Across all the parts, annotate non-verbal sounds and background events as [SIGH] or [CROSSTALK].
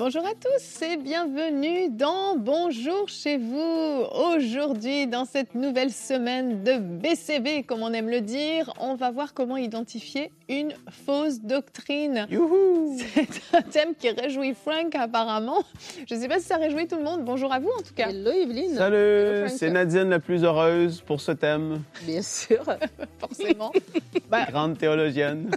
Bonjour à tous et bienvenue dans Bonjour chez vous. Aujourd'hui, dans cette nouvelle semaine de BCB, comme on aime le dire, on va voir comment identifier une fausse doctrine. C'est un thème qui réjouit Frank apparemment. Je ne sais pas si ça réjouit tout le monde. Bonjour à vous en tout cas. Hello Evelyne. Salut, c'est Nadine la plus heureuse pour ce thème. Bien sûr. [LAUGHS] Forcément. Bah, Grande théologienne.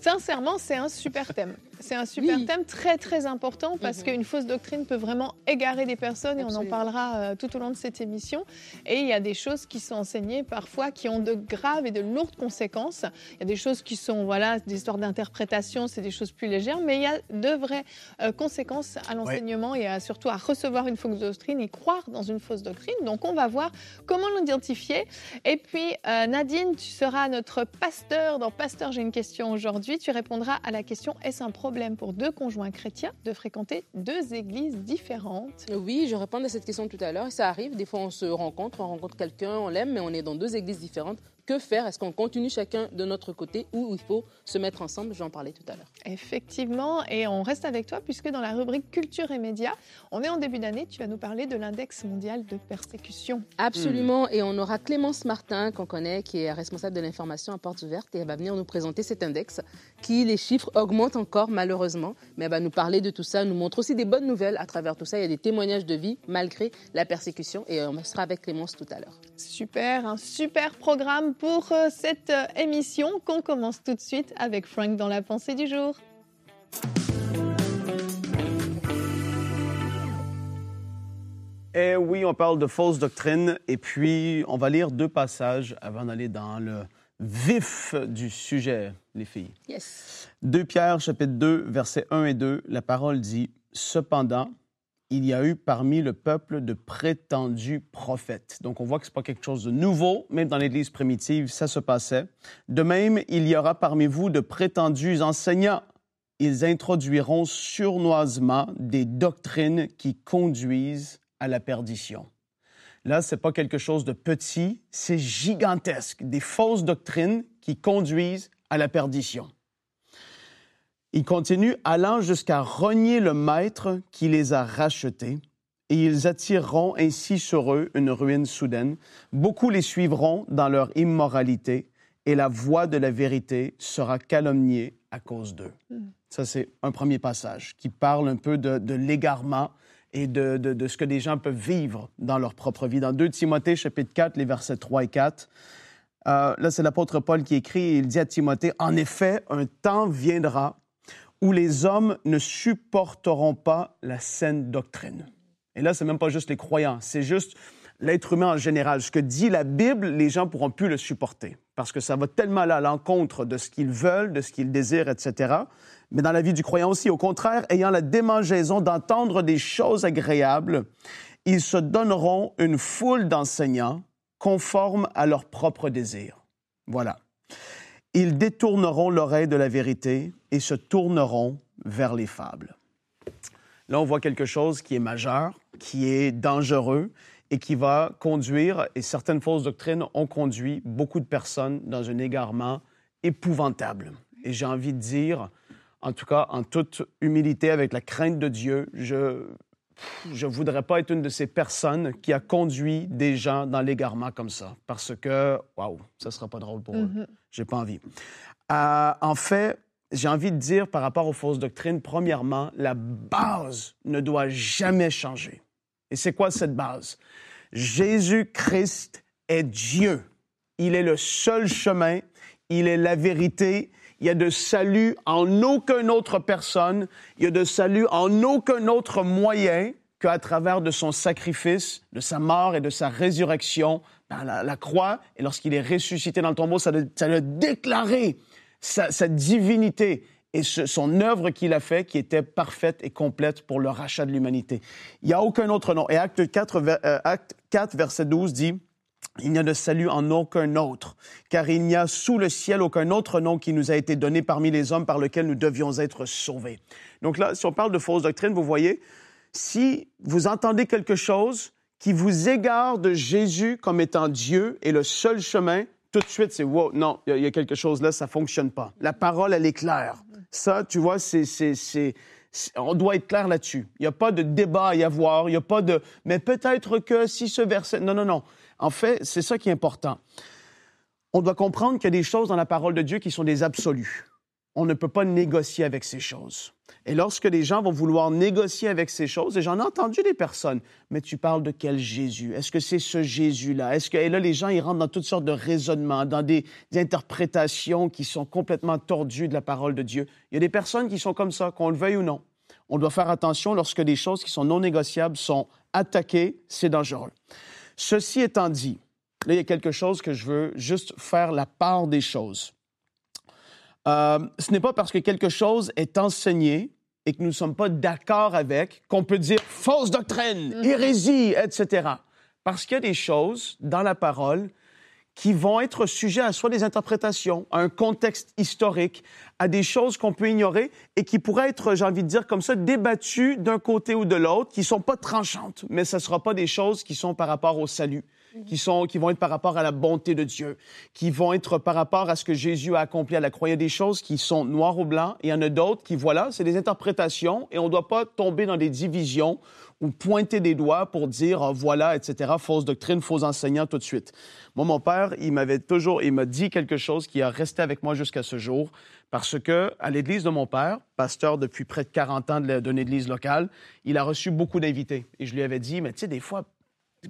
Sincèrement, c'est un super thème. C'est un super Oui. thème très très important parce Mhm. qu'une fausse doctrine peut vraiment égarer des personnes et on en parlera euh, tout au long de cette émission. Et il y a des choses qui sont enseignées parfois qui ont de graves et de lourdes conséquences. Il y a des choses qui sont voilà des histoires d'interprétation, c'est des choses plus légères, mais il y a de vraies euh, conséquences à l'enseignement et à- surtout à recevoir une fausse doctrine et croire dans une fausse doctrine. Donc on va voir comment l'identifier. Et puis euh, Nadine, tu seras notre pasteur dans Pasteur. J'ai une question aujourd'hui. Tu répondras à la question est-ce un problème pour deux conjoints chrétiens de fréquenter deux églises différentes Oui, je répondais à cette question tout à l'heure. Ça arrive, des fois on se rencontre, on rencontre quelqu'un, on l'aime, mais on est dans deux églises différentes. Que faire? Est-ce qu'on continue chacun de notre côté ou il faut se mettre ensemble? Je vais en parler tout à l'heure. Effectivement, et on reste avec toi puisque dans la rubrique culture et médias, on est en début d'année. Tu vas nous parler de l'index mondial de persécution. Absolument. Et on aura Clémence Martin, qu'on connaît, qui est responsable de l'information à portes ouvertes, et elle va venir nous présenter cet index qui, les chiffres augmentent encore malheureusement, mais elle va nous parler de tout ça, nous montre aussi des bonnes nouvelles à travers tout ça. Il y a des témoignages de vie malgré la persécution, et on sera avec Clémence tout à l'heure. Super, un super programme pour euh, cette euh, émission qu'on commence tout de suite avec Frank dans la pensée du jour. Et oui, on parle de fausses doctrines. Et puis, on va lire deux passages avant d'aller dans le vif du sujet, les filles. Yes. 2 Pierre, chapitre 2, versets 1 et 2, la parole dit Cependant, il y a eu parmi le peuple de prétendus prophètes. Donc, on voit que ce n'est pas quelque chose de nouveau. Même dans l'Église primitive, ça se passait. De même, il y aura parmi vous de prétendus enseignants. Ils introduiront sournoisement des doctrines qui conduisent à la perdition. Là, ce n'est pas quelque chose de petit, c'est gigantesque. Des fausses doctrines qui conduisent à la perdition. Il continue, allant jusqu'à renier le maître qui les a rachetés, et ils attireront ainsi sur eux une ruine soudaine. Beaucoup les suivront dans leur immoralité, et la voie de la vérité sera calomniée à cause d'eux. Ça, c'est un premier passage qui parle un peu de, de l'égarement et de, de- de ce que les gens peuvent vivre dans leur propre vie. Dans 2 Timothée, chapitre 4, les versets 3 et 4, euh, là, c'est l'apôtre Paul qui écrit, et il dit à Timothée, En effet, un temps viendra où les hommes ne supporteront pas la saine doctrine. Et là, c'est même pas juste les croyants, c'est juste l'être humain en général. Ce que dit la Bible, les gens pourront plus le supporter parce que ça va tellement à l'encontre de ce qu'ils veulent, de ce qu'ils désirent, etc. Mais dans la vie du croyant aussi, au contraire, ayant la démangeaison d'entendre des choses agréables, ils se donneront une foule d'enseignants conformes à leurs propres désirs. Voilà. Ils détourneront l'oreille de la vérité et se tourneront vers les fables. Là, on voit quelque chose qui est majeur, qui est dangereux et qui va conduire, et certaines fausses doctrines ont conduit beaucoup de personnes dans un égarement épouvantable. Et j'ai envie de dire, en tout cas, en toute humilité, avec la crainte de Dieu, je je voudrais pas être une de ces personnes qui a conduit des gens dans l'égarement comme ça, parce que, waouh, ça sera pas drôle pour eux. Mhm. J'ai pas envie. Euh, en fait, j'ai envie de dire par rapport aux fausses doctrines, premièrement, la base ne doit jamais changer. Et c'est quoi cette base? Jésus-Christ est Dieu. Il est le seul chemin, il est la vérité. Il y a de salut en aucune autre personne, il y a de salut en aucun autre moyen qu'à travers de son sacrifice, de sa mort et de sa résurrection par la, la croix. Et lorsqu'il est ressuscité dans le tombeau, ça a, ça a déclaré sa, divinité et son œuvre qu'il a fait qui était parfaite et complète pour le rachat de l'humanité. Il n'y a aucun autre nom. Et Acte 4, ver- euh, Acte 4, verset 12 dit, Il n'y a de salut en aucun autre, car il n'y a sous le ciel aucun autre nom qui nous a été donné parmi les hommes par lequel nous devions être sauvés. Donc là, si on parle de fausse doctrine, vous voyez, si vous entendez quelque chose qui vous égare de Jésus comme étant Dieu et le seul chemin, tout de suite, c'est wow, non, il y, a quelque chose là, ça fonctionne pas. La parole, elle est claire. Ça, tu vois, c'est, c'est, on doit être clair là-dessus. Il n'y a pas de débat à y avoir. Il n'y a pas de, mais peut-être que si ce verset, non, non, non. En fait, c'est ça qui est important. On doit comprendre qu'il y a des choses dans la parole de Dieu qui sont des absolus. On ne peut pas négocier avec ces choses. Et lorsque les gens vont vouloir négocier avec ces choses, et j'en ai entendu des personnes, mais tu parles de quel Jésus? Est-ce que c'est ce Jésus-là? Est-ce que, et là, les gens, ils rentrent dans toutes sortes de raisonnements, dans des, interprétations qui sont complètement tordues de la parole de Dieu. Il y a des personnes qui sont comme ça, qu'on le veuille ou non. On doit faire attention lorsque des choses qui sont non négociables sont attaquées, c'est dangereux. Ceci étant dit, là, il y a quelque chose que je veux juste faire la part des choses. Euh, ce n'est pas parce que quelque chose est enseigné et que nous ne sommes pas d'accord avec qu'on peut dire fausse doctrine, mm-hmm. hérésie, etc. Parce qu'il y a des choses dans la parole qui vont être sujets à soit des interprétations, à un contexte historique, à des choses qu'on peut ignorer et qui pourraient être, j'ai envie de dire comme ça, débattues d'un côté ou de l'autre, qui sont pas tranchantes, mais ce ne sera pas des choses qui sont par rapport au salut qui, sont, qui vont être par rapport à la bonté de Dieu, qui vont être par rapport à ce que Jésus a accompli à la croix. Il y a des choses qui sont noires ou blancs, et il y en a d'autres qui, voilà, c'est des interprétations, et on ne doit pas tomber dans des divisions ou pointer des doigts pour dire ah, voilà, etc., fausse doctrine, faux enseignant tout de suite. Moi, mon père, il m'avait toujours, il m'a dit quelque chose qui a resté avec moi jusqu'à ce jour, parce que à l'église de mon père, pasteur depuis près de 40 ans d'une église locale, il a reçu beaucoup d'invités. Et je lui avais dit, mais tu sais, des fois,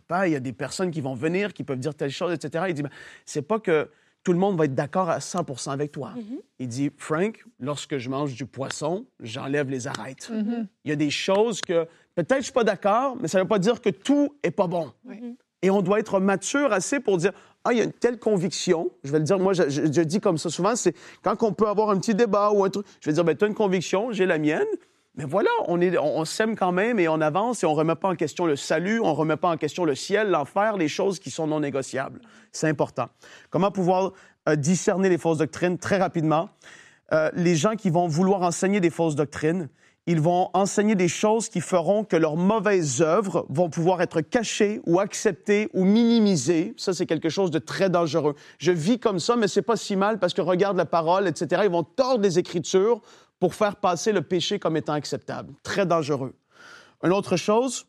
pas, il y a des personnes qui vont venir, qui peuvent dire telle chose, etc. Il dit, ben, c'est pas que tout le monde va être d'accord à 100 avec toi. Mm-hmm. Il dit, Frank, lorsque je mange du poisson, j'enlève les arêtes. Mm-hmm. Il y a des choses que peut-être je suis pas d'accord, mais ça ne veut pas dire que tout est pas bon. Mm-hmm. Et on doit être mature assez pour dire, ah, il y a une telle conviction. Je vais le dire, moi, je, je dis comme ça souvent, c'est quand on peut avoir un petit débat ou un truc, je vais dire, ben, tu as une conviction, j'ai la mienne. Mais voilà, on, est, on, s'aime quand même et on avance et on ne remet pas en question le salut, on ne remet pas en question le ciel, l'enfer, les choses qui sont non négociables. C'est important. Comment pouvoir euh, discerner les fausses doctrines? Très rapidement? Euh, les gens qui vont vouloir enseigner des fausses doctrines, ils vont enseigner des choses qui feront que leurs mauvaises œuvres vont pouvoir être cachées ou acceptées ou minimisées. Ça, c'est quelque chose de très dangereux. Je vis comme ça, mais c'est pas si mal parce que regarde la parole, etc. Ils vont tordre les Écritures pour faire passer le péché comme étant acceptable. Très dangereux. Une autre chose,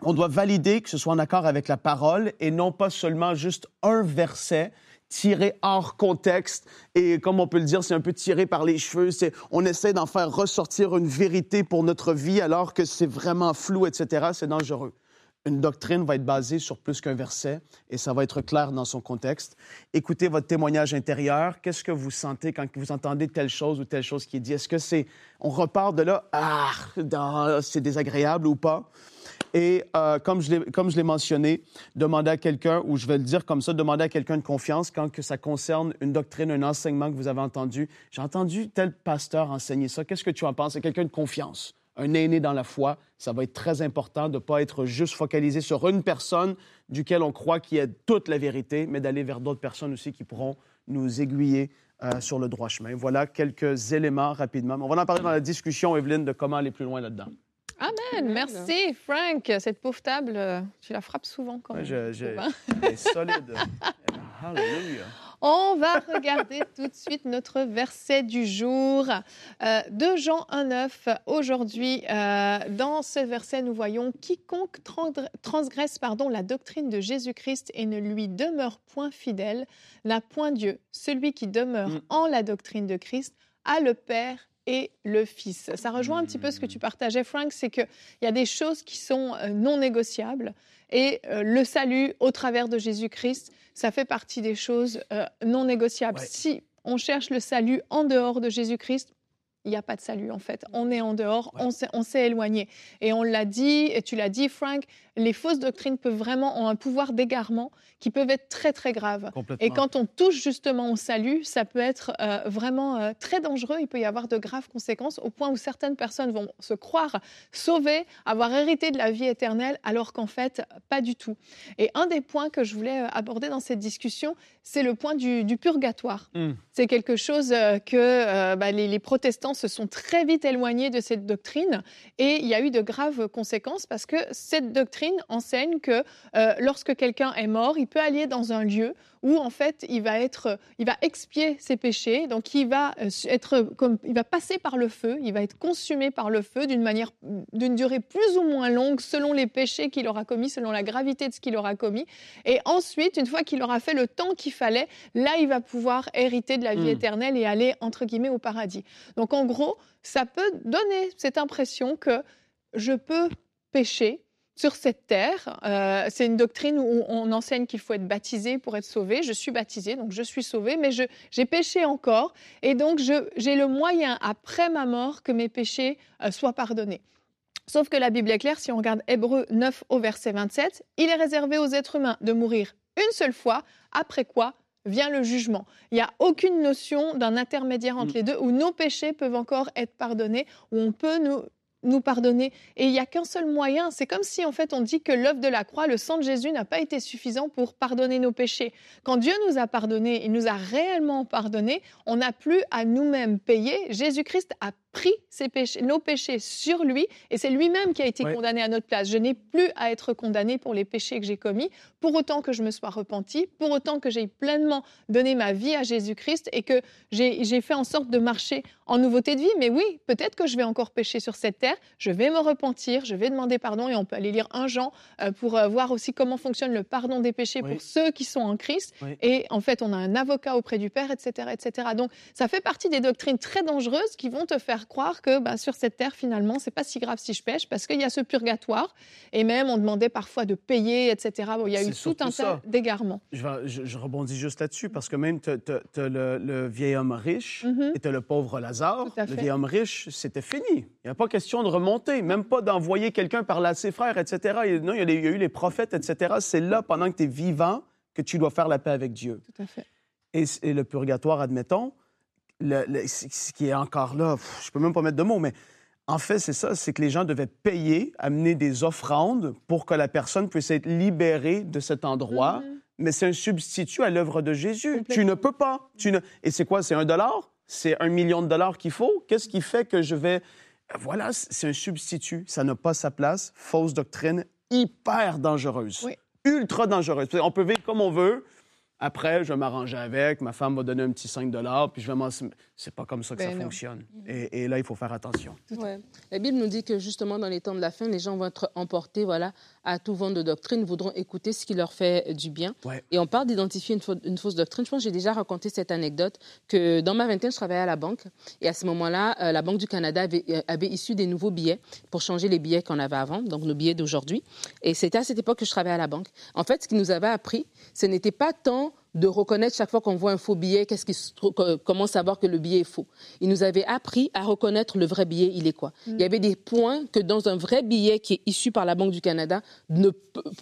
on doit valider que ce soit en accord avec la parole et non pas seulement juste un verset tiré hors contexte et comme on peut le dire, c'est un peu tiré par les cheveux. C'est, on essaie d'en faire ressortir une vérité pour notre vie alors que c'est vraiment flou, etc. C'est dangereux une doctrine va être basée sur plus qu'un verset et ça va être clair dans son contexte. Écoutez votre témoignage intérieur. Qu'est-ce que vous sentez quand vous entendez telle chose ou telle chose qui est dit? Est-ce que c'est... On repart de là, ah, c'est désagréable ou pas? Et euh, comme je l'ai mentionné, demandez à quelqu'un, ou je vais le dire comme ça, demandez à quelqu'un de confiance quand que ça concerne une doctrine, un enseignement que vous avez entendu. J'ai entendu tel pasteur enseigner ça. Qu'est-ce que tu en penses? C'est quelqu'un de confiance un aîné dans la foi, ça va être très important de ne pas être juste focalisé sur une personne duquel on croit qu'il y a toute la vérité, mais d'aller vers d'autres personnes aussi qui pourront nous aiguiller euh, sur le droit chemin. Voilà quelques éléments rapidement. On va en parler dans la discussion, Evelyne, de comment aller plus loin là-dedans. Amen. Merci, Frank. Cette pauvre table, euh, tu la frappes souvent quand même. je, je, solide. [LAUGHS] Hallelujah. On va regarder [LAUGHS] tout de suite notre verset du jour euh, de Jean 1.9. Aujourd'hui, euh, dans ce verset, nous voyons quiconque transgresse pardon, la doctrine de Jésus-Christ et ne lui demeure point fidèle n'a point Dieu. Celui qui demeure mm. en la doctrine de Christ a le Père et le Fils. Ça rejoint un petit peu ce que tu partageais, Frank, c'est qu'il y a des choses qui sont euh, non négociables et le salut au travers de Jésus-Christ, ça fait partie des choses euh, non négociables. Si on cherche le salut en dehors de Jésus-Christ, il n'y a pas de salut en fait. On est en dehors, on s'est éloigné. Et on l'a dit, et tu l'as dit Frank, les fausses doctrines peuvent vraiment ont un pouvoir d'égarement qui peuvent être très très graves. Et quand on touche justement au salut, ça peut être euh, vraiment euh, très dangereux. Il peut y avoir de graves conséquences au point où certaines personnes vont se croire sauvées, avoir hérité de la vie éternelle, alors qu'en fait pas du tout. Et un des points que je voulais euh, aborder dans cette discussion, c'est le point du, purgatoire. Hmm. C'est quelque chose que bah, les, les protestants se sont très vite éloignés de cette doctrine et il y a eu de graves conséquences parce que cette doctrine enseigne que euh, lorsque quelqu'un est mort, il peut aller dans un lieu où en fait il va être, il va expier ses péchés, donc il va euh, être comme, il va passer par le feu, il va être consumé par le feu d'une manière, d'une durée plus ou moins longue selon les péchés qu'il aura commis, selon la gravité de ce qu'il aura commis. Et ensuite, une fois qu'il aura fait le temps qu'il fallait, là il va pouvoir hériter de la vie hmm. éternelle et aller entre guillemets au paradis. Donc en gros, ça peut donner cette impression que je peux pécher sur cette terre. Euh, c'est une doctrine où on enseigne qu'il faut être baptisé pour être sauvé. Je suis baptisé, donc je suis sauvé, mais j'ai péché encore. Et donc, j'ai le moyen, après ma mort, que mes péchés euh, soient pardonnés. Sauf que la Bible est claire, si on regarde Hébreu 9 au verset 27, il est réservé aux êtres humains de mourir une seule fois, après quoi vient le jugement. Il n'y a aucune notion d'un intermédiaire entre mm. les deux où nos péchés peuvent encore être pardonnés, où on peut nous nous pardonner. Et il n'y a qu'un seul moyen. C'est comme si, en fait, on dit que l'œuvre de la croix, le sang de Jésus, n'a pas été suffisant pour pardonner nos péchés. Quand Dieu nous a pardonné, il nous a réellement pardonné, on n'a plus à nous-mêmes payer. Jésus-Christ a pris ses péchés, nos péchés sur lui et c'est lui-même qui a été condamné à notre place. Je n'ai plus à être condamné pour les péchés que j'ai commis, pour autant que je me sois repenti, pour autant que j'ai pleinement donné ma vie à Jésus-Christ et que j'ai fait en sorte de marcher en nouveauté de vie. Mais oui, peut-être que je vais encore pécher sur cette terre, je vais me repentir, je vais demander pardon et on peut aller lire un Jean euh, pour euh, voir aussi comment fonctionne le pardon des péchés pour ceux qui sont en Christ. Et en fait, on a un avocat auprès du Père, etc., etc. Donc, ça fait partie des doctrines très dangereuses qui vont te faire croire que bah, sur cette terre, finalement, c'est pas si grave si je pêche, parce qu'il y a ce purgatoire. Et même, on demandait parfois de payer, etc. il y a eu tout un tas d'égarements. Je, rebondis juste là-dessus, parce que même, tu as, le, vieil homme riche mm-hmm. et tu le pauvre Lazare. Le vieil homme riche, c'était fini. Il n'y a pas question de remonter, même pas d'envoyer quelqu'un par là ses frères, etc. Non, il y, a il y a eu les prophètes, etc. C'est là, pendant que tu es vivant, que tu dois faire la paix avec Dieu. Tout à fait. et le purgatoire, admettons, ce qui est encore là, je peux même pas mettre de mots, mais en fait, c'est ça, c'est que les gens devaient payer, amener des offrandes pour que la personne puisse être libérée de cet endroit. Mm-hmm. Mais c'est un substitut à l'œuvre de Jésus. Tu ne peux pas. Tu ne... Et c'est quoi? C'est un dollar? C'est un million de dollars qu'il faut? Qu'est-ce qui fait que je vais... Voilà, c'est un substitut. Ça n'a pas sa place. Fausse doctrine, hyper dangereuse. Ultra dangereuse. On peut vivre comme on veut, après, je vais m'arranger avec, ma femme va donner un petit 5 puis je vais m'en... C'est pas comme ça que ça ben fonctionne. Et, là, il faut faire attention. La Bible nous dit que justement, dans les temps de la fin, les gens vont être emportés voilà, à tout vent de doctrine, voudront écouter ce qui leur fait du bien. Et on parle d'identifier une, fausse doctrine. Je pense que j'ai déjà raconté cette anecdote que dans ma vingtaine, je travaillais à la banque. Et à ce moment-là, euh, la Banque du Canada avait, euh, avait, issu des nouveaux billets pour changer les billets qu'on avait avant, donc nos billets d'aujourd'hui. Et c'était à cette époque que je travaillais à la banque. En fait, ce qui nous avait appris, ce n'était pas tant de reconnaître chaque fois qu'on voit un faux billet, qu'est-ce qui, comment savoir que le billet est faux? Il nous avait appris à reconnaître le vrai billet, il est quoi? Il y avait des points que dans un vrai billet qui est issu par la Banque du Canada ne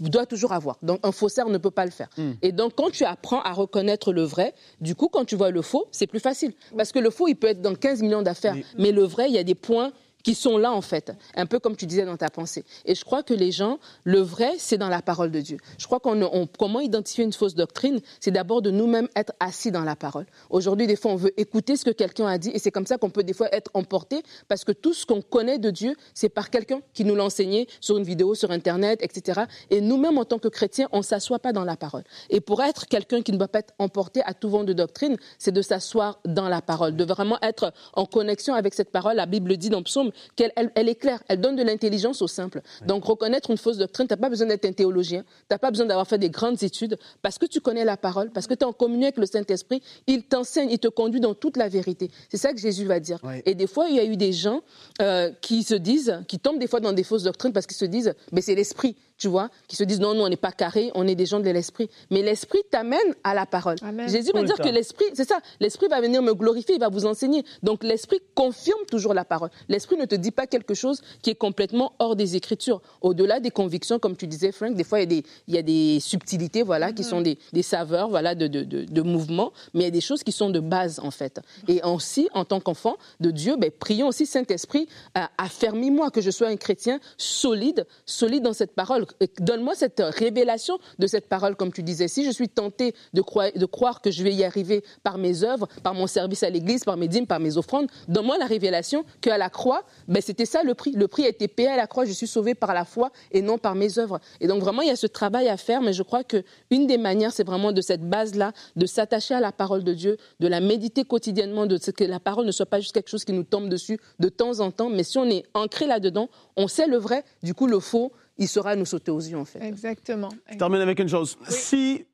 doit toujours avoir. Donc un faussaire ne peut pas le faire. Hmm. Et donc quand tu apprends à reconnaître le vrai, du coup quand tu vois le faux, c'est plus facile parce que le faux il peut être dans 15 millions d'affaires, mais le vrai il y a des points qui sont là en fait, un peu comme tu disais dans ta pensée. Et je crois que les gens, le vrai, c'est dans la parole de Dieu. Je crois qu'on comment identifier une fausse doctrine, c'est d'abord de nous-mêmes être assis dans la parole. Aujourd'hui, des fois, on veut écouter ce que quelqu'un a dit, et c'est comme ça qu'on peut des fois être emporté, parce que tout ce qu'on connaît de Dieu, c'est par quelqu'un qui nous l'a enseigné sur une vidéo, sur Internet, etc. Et nous-mêmes, en tant que chrétiens, on s'assoit pas dans la parole. Et pour être quelqu'un qui ne doit pas être emporté à tout vent de doctrine, c'est de s'asseoir dans la parole, de vraiment être en connexion avec cette parole. La Bible dit dans Psaume qu'elle elle, est claire, elle donne de l'intelligence au simple. Donc reconnaître une fausse doctrine, tu n'as pas besoin d'être un théologien, tu n'as pas besoin d'avoir fait des grandes études, parce que tu connais la parole, parce que tu es en communion avec le Saint-Esprit, il t'enseigne, il te conduit dans toute la vérité. C'est ça que Jésus va dire. Et des fois, il y a eu des gens euh, qui se disent, qui tombent des fois dans des fausses doctrines parce qu'ils se disent, mais c'est l'Esprit tu vois, qui se disent non, non, on n'est pas carré, on est des gens de l'esprit. Mais l'esprit t'amène à la parole. Amen. Jésus va dire temps. que l'esprit, c'est ça, l'esprit va venir me glorifier, il va vous enseigner. Donc l'esprit confirme toujours la parole. L'esprit ne te dit pas quelque chose qui est complètement hors des Écritures. Au-delà des convictions, comme tu disais, Frank, des fois il y a des, il y a des subtilités, voilà, qui sont des, des saveurs, voilà, de, de, de, de mouvement, mais il y a des choses qui sont de base en fait. Et aussi, en tant qu'enfant de Dieu, ben, prions aussi Saint-Esprit, euh, affermis-moi que je sois un chrétien solide, solide dans cette parole. Et Donne-moi cette révélation de cette parole, comme tu disais. Si je suis tenté de croire, de croire que je vais y arriver par mes œuvres, par mon service à l'Église, par mes dîmes, par mes offrandes, donne-moi la révélation qu'à la croix, ben, c'était ça le prix. Le prix a été payé à la croix. Je suis sauvé par la foi et non par mes œuvres. Et donc vraiment, il y a ce travail à faire, mais je crois que une des manières, c'est vraiment de cette base-là, de s'attacher à la parole de Dieu, de la méditer quotidiennement, de ce que la parole ne soit pas juste quelque chose qui nous tombe dessus de temps en temps, mais si on est ancré là-dedans, on sait le vrai, du coup le faux, il saura nous sauter aux yeux en fait. Exactement. Je termine avec une chose. Si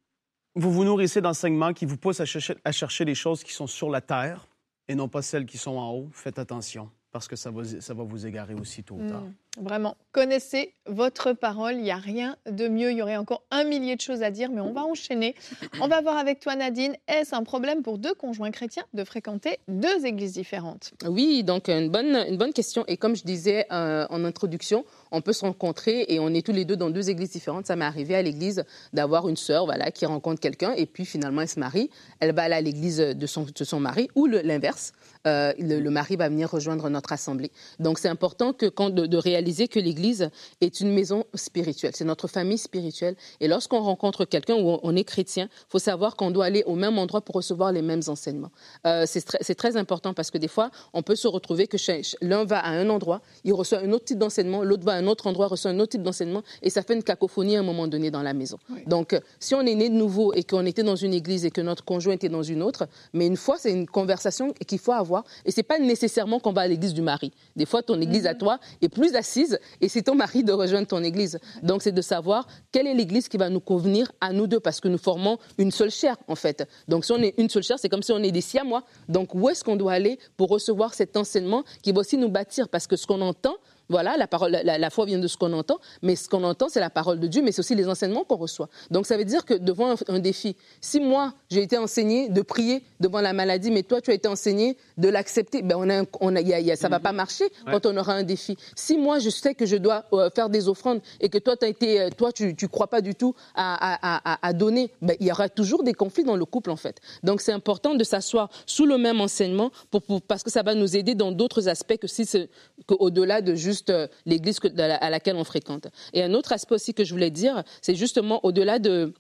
vous vous nourrissez d'enseignements qui vous poussent à chercher, à chercher les choses qui sont sur la terre et non pas celles qui sont en haut, faites attention parce que ça va, ça va vous égarer aussi tôt ou tard. Mm, Vraiment, connaissez votre parole. Il n'y a rien de mieux. Il y aurait encore un millier de choses à dire, mais on va enchaîner. On va voir avec toi, Nadine. Est-ce un problème pour deux conjoints chrétiens de fréquenter deux églises différentes? Oui, donc une bonne, une bonne question. Et comme je disais euh, en introduction, on peut se rencontrer et on est tous les deux dans deux églises différentes. Ça m'est arrivé à l'église d'avoir une sœur voilà, qui rencontre quelqu'un et puis finalement elle se marie. Elle va aller à l'église de son, de son mari ou l'inverse. Euh, le, le mari va venir rejoindre notre assemblée. Donc c'est important que, quand, de, de réaliser que l'église est une maison spirituelle. C'est notre famille spirituelle. Et lorsqu'on rencontre quelqu'un où on, est chrétien, il faut savoir qu'on doit aller au même endroit pour recevoir les mêmes enseignements. Euh, c'est très, important parce que des fois, on peut se retrouver que l'un va à un endroit, il reçoit un autre type d'enseignement, l'autre va à un autre endroit, reçoit un autre type d'enseignement, et ça fait une cacophonie à un moment donné dans la maison. Oui. Donc, euh, si on est né de nouveau et qu'on était dans une église et que notre conjoint était dans une autre, mais une fois, c'est une conversation qu'il faut avoir, et c'est pas nécessairement qu'on va à l'église du mari. Des fois, ton église à toi est plus assise, et c'est ton mari de rejoindre ton église. Donc, c'est de savoir quelle est l'église qui va nous convenir à nous deux, parce que nous formons une seule chair, en fait. Donc, si on est une seule chair, c'est comme si on est des siamois. Donc, où est-ce qu'on doit aller pour recevoir cet enseignement qui va aussi nous bâtir? Parce que ce qu'on entend, voilà, la, parole, la, la foi vient de ce qu'on entend, mais ce qu'on entend, c'est la parole de Dieu, mais c'est aussi les enseignements qu'on reçoit. Donc, ça veut dire que devant un, un défi, si moi, j'ai été enseigné de prier devant la maladie, mais toi, tu as été enseigné de l'accepter, ben on a, on a, y a- y a- ça va pas marcher quand on aura un défi. Si moi, je sais que je dois euh, faire des offrandes et que toi, as été, euh, toi tu ne crois pas du tout à, à- à- à donner, ben, il y aura toujours des conflits dans le couple, en fait. Donc, c'est important de s'asseoir sous le même enseignement pour, pour- parce que ça va nous aider dans d'autres aspects que si c'est qu'au-delà de juste euh, l'église à la- à laquelle on fréquente. Et un autre aspect aussi que je voulais dire, c'est justement au-delà de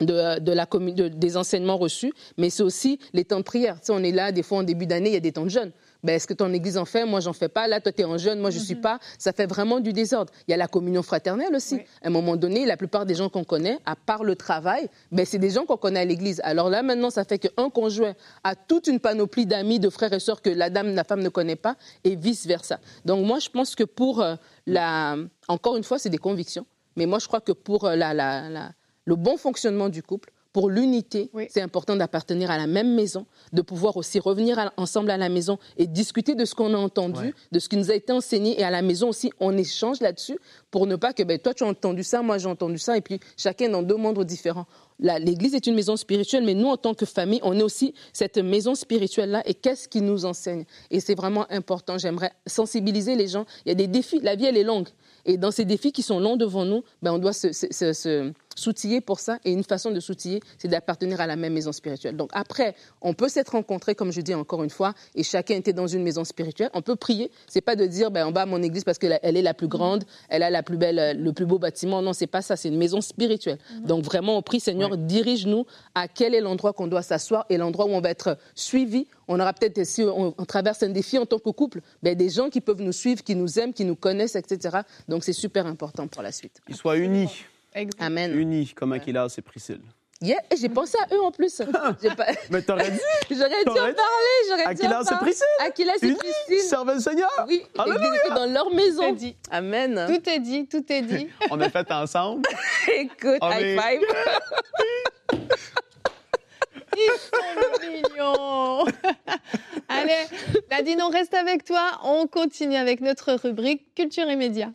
de, la des enseignements reçus, mais c'est aussi les temps de prière. Tu sais, on est là, des fois, en début d'année, il y a des temps de jeûne. Ben, est-ce que ton église en fait? Moi, j'en fais pas. Là, toi, tu es en jeûne, moi, je suis pas. Ça fait vraiment du désordre. Il y a la communion fraternelle aussi. Oui. À un moment donné, la plupart des gens qu'on connaît, à part le travail, ben, c'est des gens qu'on connaît à l'église. Alors là, maintenant, ça fait qu'un conjoint a toute une panoplie d'amis, de frères et sœurs que la dame, la femme ne connaît pas, et vice-versa. Donc, moi, je pense que pour euh, la... Encore une fois, c'est des convictions. Mais moi, je crois que pour euh, la, la- la- le bon fonctionnement du couple, pour l'unité, Oui. c'est important d'appartenir à la même maison, de pouvoir aussi revenir à- ensemble à la maison et discuter de ce qu'on a entendu, Ouais. de ce qui nous a été enseigné. Et à la maison aussi, on échange là-dessus pour ne pas que ben, toi, tu as entendu ça, moi, j'ai entendu ça, et puis chacun dans deux mondes différents. L'Église est une maison spirituelle, mais nous, en tant que famille, on est aussi cette maison spirituelle-là. Et qu'est-ce qui nous enseigne? Et c'est vraiment important. J'aimerais sensibiliser les gens. Il y a des défis. La vie, elle est longue. Et dans ces défis qui sont longs devant nous, ben, on doit se, se- se- se s'outiller pour ça. Et une façon de s'outiller, c'est d'appartenir à la même maison spirituelle. Donc après, on peut s'être rencontrés, comme je dis encore une fois, et chacun était dans une maison spirituelle. On peut prier. C'est pas de dire, ben, on va à mon église parce qu'elle elle est la plus grande, elle a la plus belle, euh, le plus beau bâtiment. Non, c'est pas ça. C'est une maison spirituelle. Donc vraiment, on prie, Seigneur, dirige-nous à quel est l'endroit qu'on doit s'asseoir et l'endroit où on va être suivi. On aura peut-être, si on, on traverse un défi en tant que couple, ben, des gens qui peuvent nous suivre, qui nous aiment, qui nous connaissent, etc. Donc c'est super important pour la suite. Qu'ils soient unis, Amen. unis comme Aquilas et Priscille. Yeah, et j'ai pensé à eux en plus. [LAUGHS] Pas- Mais t'aurais dit, [LAUGHS] J'aurais dû en T'aurais parler, j'aurais et parler. Priscille, Aquila et unis, Christine. servent le Seigneur. Oui, était dans leur Tout maison. est dit. Amen. Tout est dit, tout est dit. [LAUGHS] On a fait ensemble. Écoute, On high est- five. Ils sont mignons. Allez, Nadine, on reste avec toi. On continue avec notre rubrique Culture et médias.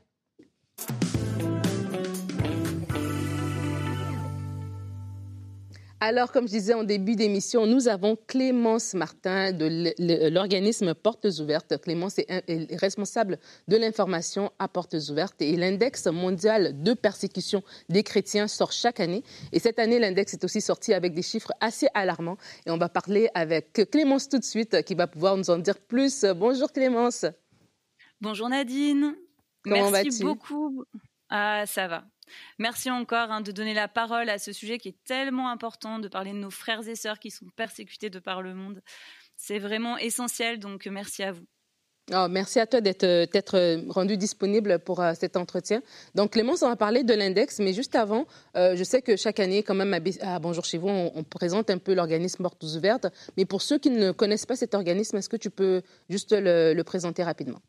Alors, comme je disais en début d'émission, nous avons Clémence Martin de l'organisme Portes Ouvertes. Clémence est responsable de l'information à Portes Ouvertes et l'index mondial de persécution des chrétiens sort chaque année. Et cette année, l'index est aussi sorti avec des chiffres assez alarmants. Et on va parler avec Clémence tout de suite qui va pouvoir nous en dire plus. Bonjour Clémence. Bonjour Nadine. Comment Merci beaucoup. Ah, ça va. Merci encore hein, de donner la parole à ce sujet qui est tellement important, de parler de nos frères et sœurs qui sont persécutés de par le monde. C'est vraiment essentiel, donc merci à vous. Oh, merci à toi d'être euh, rendu disponible pour euh, cet entretien. Donc, Clémence, on va parler de l'index, mais juste avant, euh, je sais que chaque année, quand même, à, Bonjour chez vous, on, présente un peu l'organisme Portes Ouvertes. Mais pour ceux qui ne connaissent pas cet organisme, est-ce que tu peux juste le présenter rapidement?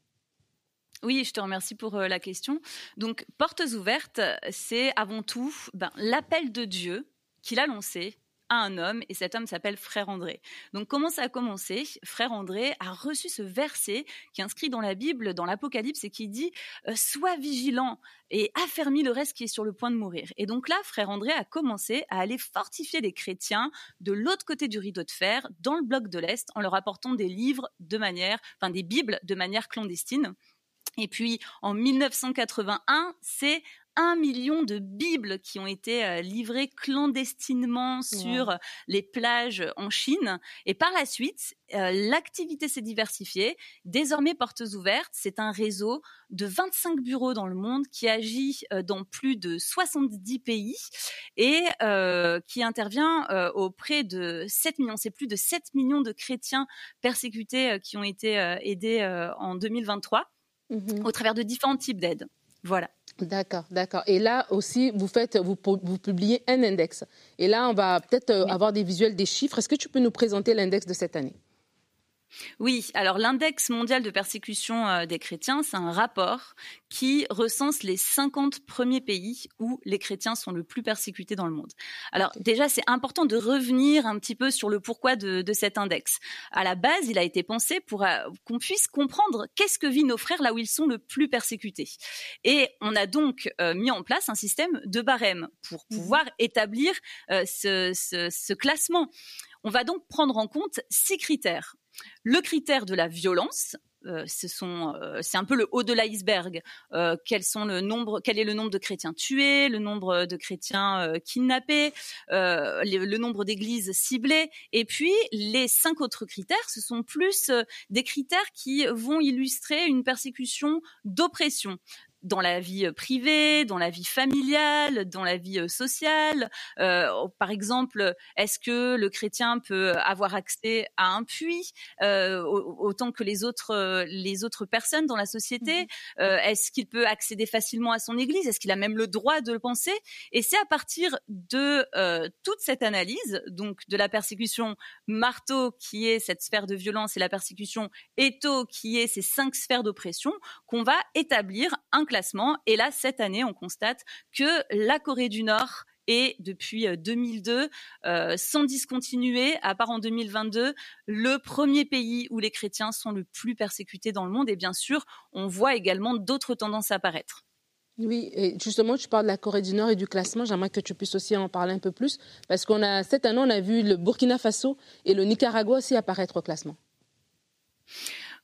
Oui, je te remercie pour euh, la question. Donc, Portes ouvertes, c'est avant tout ben, l'appel de Dieu qu'il a lancé à un homme et cet homme s'appelle Frère André. Donc comment ça a commencé? Frère André a reçu ce verset qui est inscrit dans la Bible, dans l'Apocalypse et qui dit euh, Sois vigilant et affermis le reste qui est sur le point de mourir. Et donc là, Frère André a commencé à aller fortifier les chrétiens de l'autre côté du rideau de fer, dans le bloc de l'Est, en leur apportant des livres de manière, enfin des Bibles de manière clandestine. Et puis en 1981, c'est un million de Bibles qui ont été euh, livrées clandestinement sur les plages en Chine. Et par la suite, euh, l'activité s'est diversifiée. Désormais, Portes Ouvertes, c'est un réseau de 25 bureaux dans le monde qui agit euh, dans plus de 70 pays et qui intervient auprès de 7 millions. C'est plus de 7 millions de chrétiens persécutés qui ont été aidés en 2023. Mhm. au travers de différents types d'aides. Voilà. D'accord, d'accord. Et là aussi, vous faites, vous, vous, publiez un index. Et là, on va peut-être euh, avoir des visuels, des chiffres. Est-ce que tu peux nous présenter l'index de cette année? Oui, alors l'index mondial de persécution euh, des chrétiens, c'est un rapport qui recense les 50 premiers pays où les chrétiens sont le plus persécutés dans le monde. Alors déjà, c'est important de revenir un petit peu sur le pourquoi de, cet index. À la base, il a été pensé pour euh, qu'on puisse comprendre qu'est-ce que vivent nos frères là où ils sont le plus persécutés. Et on a donc euh, mis en place un système de barème pour mmh pouvoir établir ce, ce classement. On va donc prendre en compte six critères. Le critère de la violence, euh, euh, c'est un peu le haut de l'iceberg. Euh, quel est le nombre de chrétiens tués, le nombre de chrétiens kidnappés, le, nombre d'églises ciblées, et puis les cinq autres critères, ce sont plus des critères qui vont illustrer une persécution d'oppression dans la vie euh, privée, dans la vie familiale, dans la vie euh, sociale. Euh, par exemple, est-ce que le chrétien peut avoir accès à un puits autant que les autres les autres personnes dans la société? Mmh Est-ce qu'il peut accéder facilement à son église? Est-ce qu'il a même le droit de le penser? Et c'est à partir de toute cette analyse, donc de la persécution marteau qui est cette sphère de violence et la persécution étau qui est ces cinq sphères d'oppression, qu'on va établir un classement. Et là, cette année, on constate que la Corée du Nord est depuis 2002, euh, euh, sans discontinuer, à part en 2022, le premier pays où les chrétiens sont le plus persécutés dans le monde. Et bien sûr, on voit également d'autres tendances apparaître. Oui, et justement, tu parles de la Corée du Nord et du classement. J'aimerais que tu puisses aussi en parler un peu plus, parce qu'on a cette année, on a vu le Burkina Faso et le Nicaragua aussi apparaître au classement.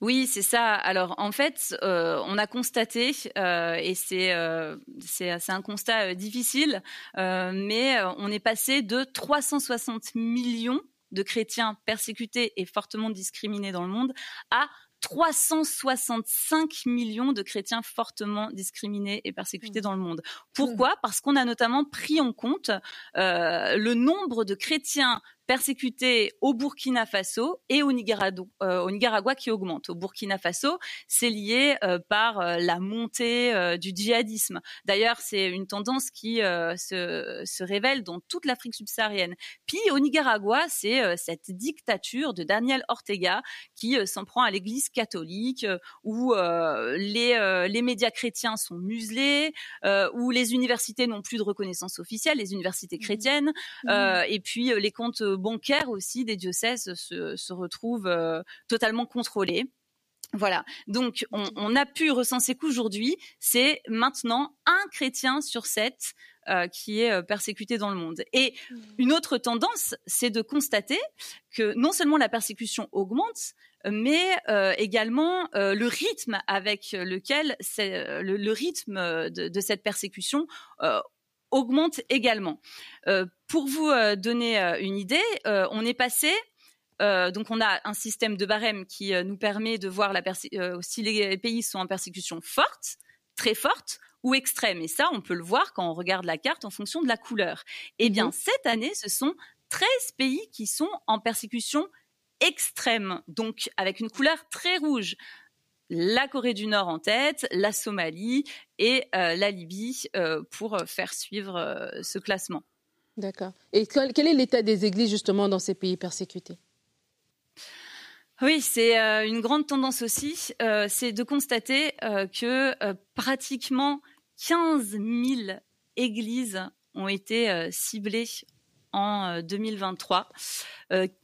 Oui, c'est ça. Alors en fait, euh, on a constaté, euh, et euh, c'est un constat difficile, mais on est passé de 360 millions de chrétiens persécutés et fortement discriminés dans le monde à 365 millions de chrétiens fortement discriminés et persécutés mmh. dans le monde. Pourquoi? Mmh. Parce qu'on a notamment pris en compte le nombre de chrétiens persécutés au Burkina Faso et au Nicaragua, euh, au Nicaragua qui augmente. Au Burkina Faso, c'est lié euh, par euh, la montée du djihadisme. D'ailleurs, c'est une tendance qui se, se, révèle dans toute l'Afrique subsaharienne. Puis au Nicaragua, c'est cette dictature de Daniel Ortega qui s'en prend à l'Église catholique, où les, les médias chrétiens sont muselés, où les universités n'ont plus de reconnaissance officielle, les universités mmh. chrétiennes, mmh. et puis les comptes bancaires aussi des diocèses se, retrouvent euh, totalement contrôlés. Voilà. Donc, on, a pu recenser qu'aujourd'hui, c'est maintenant un chrétien sur sept qui est persécuté dans le monde. Et mmh. une autre tendance, c'est de constater que non seulement la persécution augmente, mais également le rythme avec lequel le, le, rythme de, de cette persécution augmente également. pour vous donner une idée, on est passé euh, donc on a un système de barème qui euh, nous permet de voir la euh, si les pays sont en persécution forte, très forte ou extrême. Et ça, on peut le voir quand on regarde la carte en fonction de la couleur. Eh bien, mhm. cette année, ce sont 13 pays qui sont en persécution extrême, donc avec une couleur très rouge. La Corée du Nord en tête, la Somalie et la Libye pour faire suivre ce classement. D'accord. Et quel est l'état des églises justement dans ces pays persécutés? Oui, c'est euh, une grande tendance aussi, euh, c'est de constater euh, que pratiquement 15 000 églises ont été ciblées en 2023.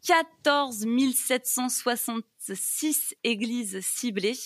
14 766 églises ciblées,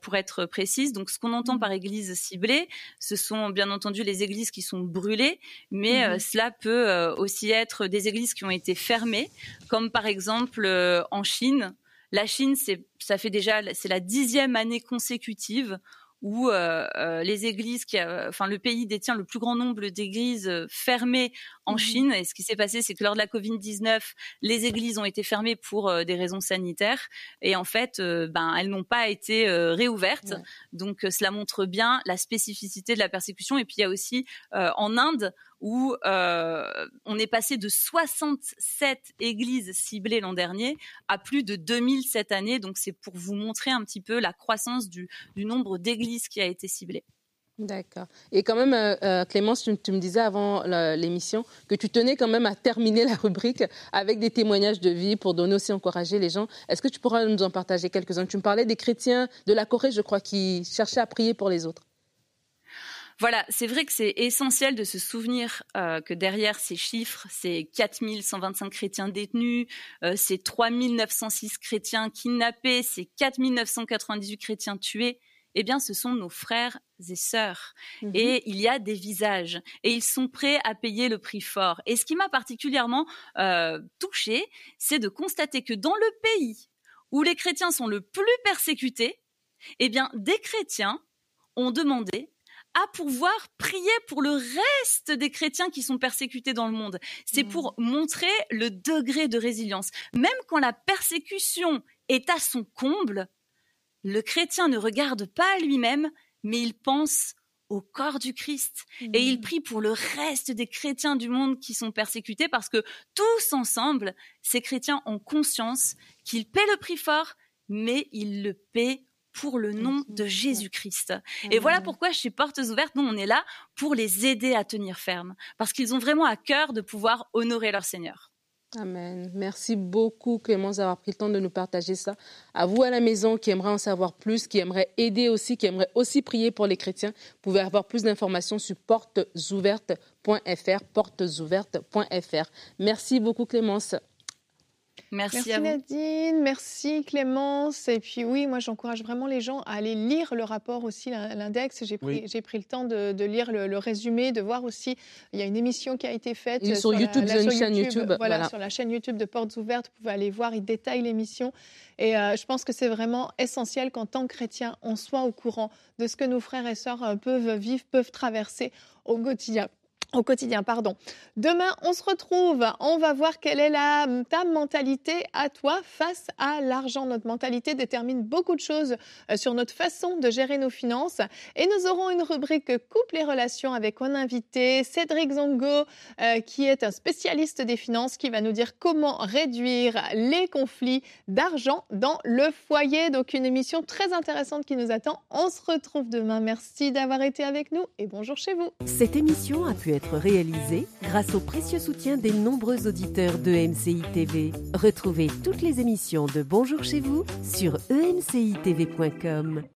pour être précise. Donc, ce qu'on entend par église ciblée, ce sont bien entendu les églises qui sont brûlées, mais mmh cela peut aussi être des églises qui ont été fermées, comme par exemple en Chine, la Chine, c'est, ça fait déjà, c'est la dixième année consécutive où euh, euh, les églises, qui, enfin le pays détient le plus grand nombre d'églises euh, fermées en mmh Chine. Et ce qui s'est passé, c'est que lors de la Covid 19, les églises ont été fermées pour des raisons sanitaires, et en fait, ben elles n'ont pas été réouvertes. Donc cela montre bien la spécificité de la persécution. Et puis il y a aussi en Inde où on est passé de 67 églises ciblées l'an dernier à plus de 2000 cette année. Donc c'est pour vous montrer un petit peu la croissance du, nombre d'églises qui a été ciblée. D'accord. Et quand même, euh, euh, Clémence, tu, me disais avant l'émission que tu tenais quand même à terminer la rubrique avec des témoignages de vie pour donner aussi encourager les gens. Est-ce que tu pourras nous en partager quelques-uns? Tu me parlais des chrétiens de la Corée, je crois, qui cherchaient à prier pour les autres. Voilà, c'est vrai que c'est essentiel de se souvenir euh, que derrière ces chiffres, ces 4125 chrétiens détenus, euh, ces 3906 chrétiens kidnappés, ces 4998 chrétiens tués, eh bien, ce sont nos frères et sœurs. Mhm. Et il y a des visages. Et ils sont prêts à payer le prix fort. Et ce qui m'a particulièrement euh, touchée, c'est de constater que dans le pays où les chrétiens sont le plus persécutés, eh bien, des chrétiens ont demandé à pouvoir prier pour le reste des chrétiens qui sont persécutés dans le monde. C'est pour mmh. montrer le degré de résilience. Même quand la persécution est à son comble, le chrétien ne regarde pas à lui-même, mais il pense au corps du Christ. Et il mmh. prie pour le reste des chrétiens du monde qui sont persécutés parce que tous ensemble, ces chrétiens ont conscience qu'ils paient le prix fort, mais ils le paient pour le nom de Jésus-Christ. Et voilà pourquoi chez Portes Ouvertes, nous, on est là pour les aider à tenir ferme, parce qu'ils ont vraiment à cœur de pouvoir honorer leur Seigneur. Amen. Merci beaucoup, Clémence, d'avoir pris le temps de nous partager ça. À vous à la maison qui aimeraient en savoir plus, qui aimeraient aider aussi, qui aimeraient aussi prier pour les chrétiens, vous pouvez avoir plus d'informations sur portesouvertes.fr, portesouvertes.fr. Merci beaucoup, Clémence. Merci, Nadine, merci Clémence. Et puis oui, moi j'encourage vraiment les gens à aller lire le rapport aussi, l'index. J'ai pris, pris, le temps de, lire le, résumé, de voir aussi, il y a une émission qui a été faite sur, YouTube, la, chaîne YouTube. Voilà, sur la chaîne YouTube de Portes Ouvertes, vous pouvez aller voir, il détaille l'émission. Et euh, je pense que c'est vraiment essentiel qu'en tant que chrétien, on soit au courant de ce que nos frères et sœurs euh, peuvent vivre, peuvent traverser au quotidien au quotidien, pardon. Demain, on se retrouve. On va voir quelle est la, ta mentalité à toi face à l'argent. Notre mentalité détermine beaucoup de choses euh, sur notre façon de gérer nos finances. Et nous aurons une rubrique couple et relations avec un invité, Cédric Zongo, euh, qui est un spécialiste des finances, qui va nous dire comment réduire les conflits d'argent dans le foyer. Donc, une émission très intéressante qui nous attend. On se retrouve demain. Merci d'avoir été avec nous et bonjour chez vous. Cette émission a pu réalisé grâce au précieux soutien des nombreux auditeurs de MCI TV. Retrouvez toutes les émissions de Bonjour chez vous sur emcitv.com.